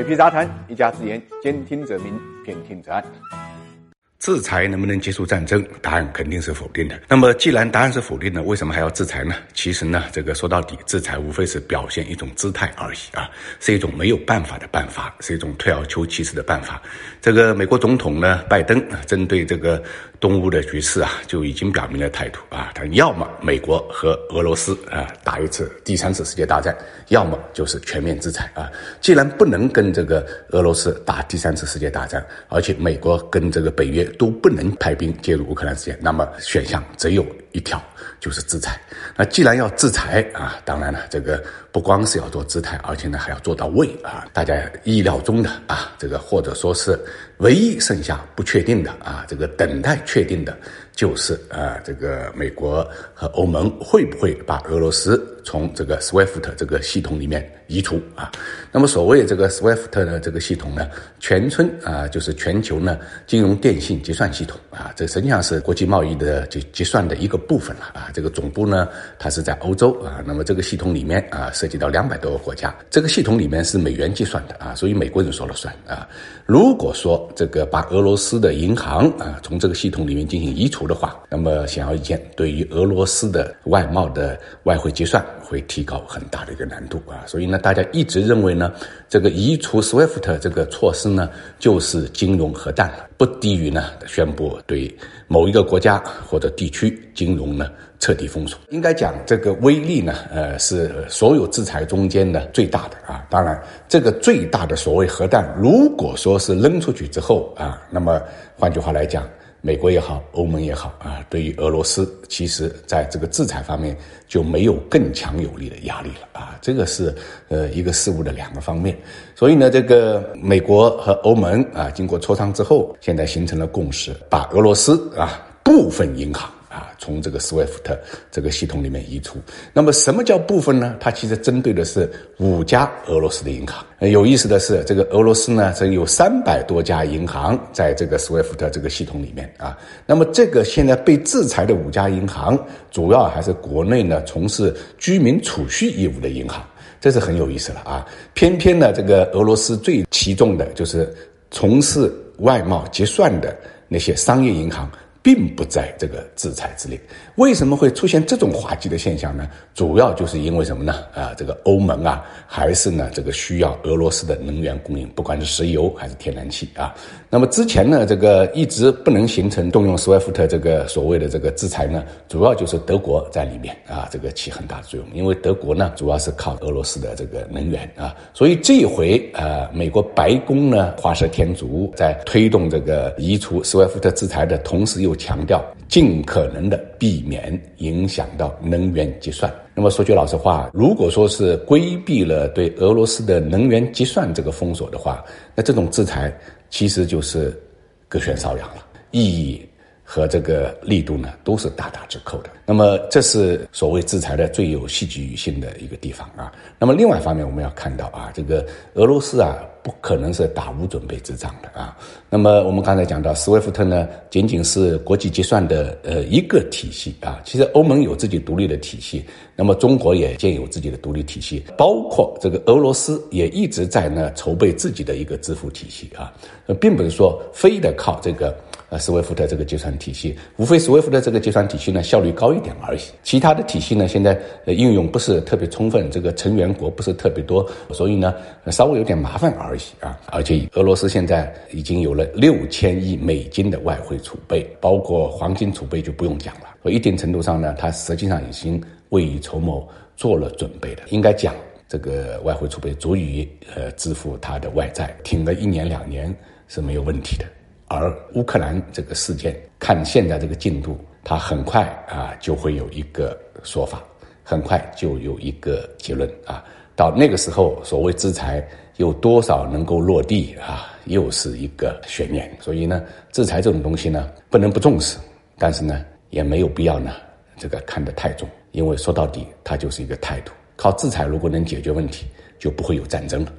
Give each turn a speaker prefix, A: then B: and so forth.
A: 水皮杂谈，一家之言，兼听则明，偏听则暗。制裁能不能结束战争？答案肯定是否定的。那么，既然答案是否定的，为什么还要制裁呢？其实呢，这个说到底，制裁无非是表现一种姿态而已啊，是一种没有办法的办法，是一种退而求其次的办法。这个美国总统呢，拜登针对这个东乌的局势啊，就已经表明了态度啊，他要么美国和俄罗斯啊打一次第三次世界大战，要么就是全面制裁啊。既然不能跟这个俄罗斯打第三次世界大战，而且美国跟这个北约。都不能派兵介入乌克兰事件，那么选项只有一条，就是制裁。那既然要制裁啊，当然了，这个不光是要做姿态，而且呢还要做到位啊。大家意料中的啊，这个或者说是唯一剩下不确定的啊，这个等待确定的，就是啊，这个美国和欧盟会不会把俄罗斯从这个 SWIFT 这个系统里面。移除啊，那么所谓这个 SWIFT 的这个系统呢，全称啊就是全球呢金融电信结算系统啊，这实际上是国际贸易的就结算的一个部分了啊。这个总部呢，它是在欧洲啊，那么这个系统里面啊，涉及到两百多个国家，这个系统里面是美元计算的啊，所以美国人说了算啊。如果说这个把俄罗斯的银行啊从这个系统里面进行移除的话，那么显而易见，对于俄罗斯的外贸的外汇结算会提高很大的一个难度啊。所以呢。大家一直认为呢，这个移除 SWIFT 这个措施呢，就是金融核弹了，不低于呢宣布对某一个国家或者地区金融呢彻底封锁。应该讲这个威力呢，呃，是所有制裁中间的最大的啊。当然，这个最大的所谓核弹，如果说是扔出去之后啊，那么换句话来讲。美国也好，欧盟也好啊，对于俄罗斯，其实在这个制裁方面就没有更强有力的压力了啊。这个是呃一个事物的两个方面。所以呢，这个美国和欧盟啊，经过磋商之后，现在形成了共识，把俄罗斯啊部分银行。啊，从这个 SWIFT 这个系统里面移出。那么什么叫部分呢？它其实针对的是五家俄罗斯的银行。有意思的是，这个俄罗斯呢，曾有三百多家银行在这个 SWIFT 这个系统里面啊。那么这个现在被制裁的五家银行，主要还是国内呢从事居民储蓄业务的银行，这是很有意思了啊。偏偏呢，这个俄罗斯最器重的就是从事外贸结算的那些商业银行。并不在这个制裁之列。为什么会出现这种滑稽的现象呢？主要就是因为什么呢？啊，这个欧盟啊，还是呢这个需要俄罗斯的能源供应，不管是石油还是天然气啊。那么之前呢，这个一直不能形成动用斯威夫特这个所谓的这个制裁呢，主要就是德国在里面啊，这个起很大的作用。因为德国呢，主要是靠俄罗斯的这个能源啊，所以这回啊，美国白宫呢，画蛇添足，在推动这个移除斯威夫特制裁的同时，又又强调尽可能的避免影响到能源结算。那么说句老实话，如果说是规避了对俄罗斯的能源结算这个封锁的话，那这种制裁其实就是隔靴搔痒了，意义和这个力度呢都是大打折扣的。那么这是所谓制裁的最有戏剧性的一个地方啊。那么另外一方面，我们要看到啊，这个俄罗斯啊。不可能是打无准备之仗的啊。那么我们刚才讲到，SWIFT 呢，仅仅是国际结算的呃一个体系啊。其实欧盟有自己独立的体系，那么中国也建有自己的独立体系，包括这个俄罗斯也一直在呢筹备自己的一个支付体系啊。并不是说非得靠这个。呃，斯威夫特这个计算体系，无非斯威夫特这个计算体系呢效率高一点而已。其他的体系呢，现在呃应用不是特别充分，这个成员国不是特别多，所以呢稍微有点麻烦而已啊。而且俄罗斯现在已经有了六千亿美金的外汇储备，包括黄金储备就不用讲了。所以一定程度上呢，它实际上已经未雨绸缪做了准备的。应该讲，这个外汇储备足以呃支付它的外债，挺个一年两年是没有问题的。而乌克兰这个事件，看现在这个进度，它很快啊就会有一个说法，很快就有一个结论啊。到那个时候，所谓制裁有多少能够落地啊，又是一个悬念。所以呢，制裁这种东西呢，不能不重视，但是呢，也没有必要呢这个看得太重，因为说到底，它就是一个态度。靠制裁如果能解决问题，就不会有战争了。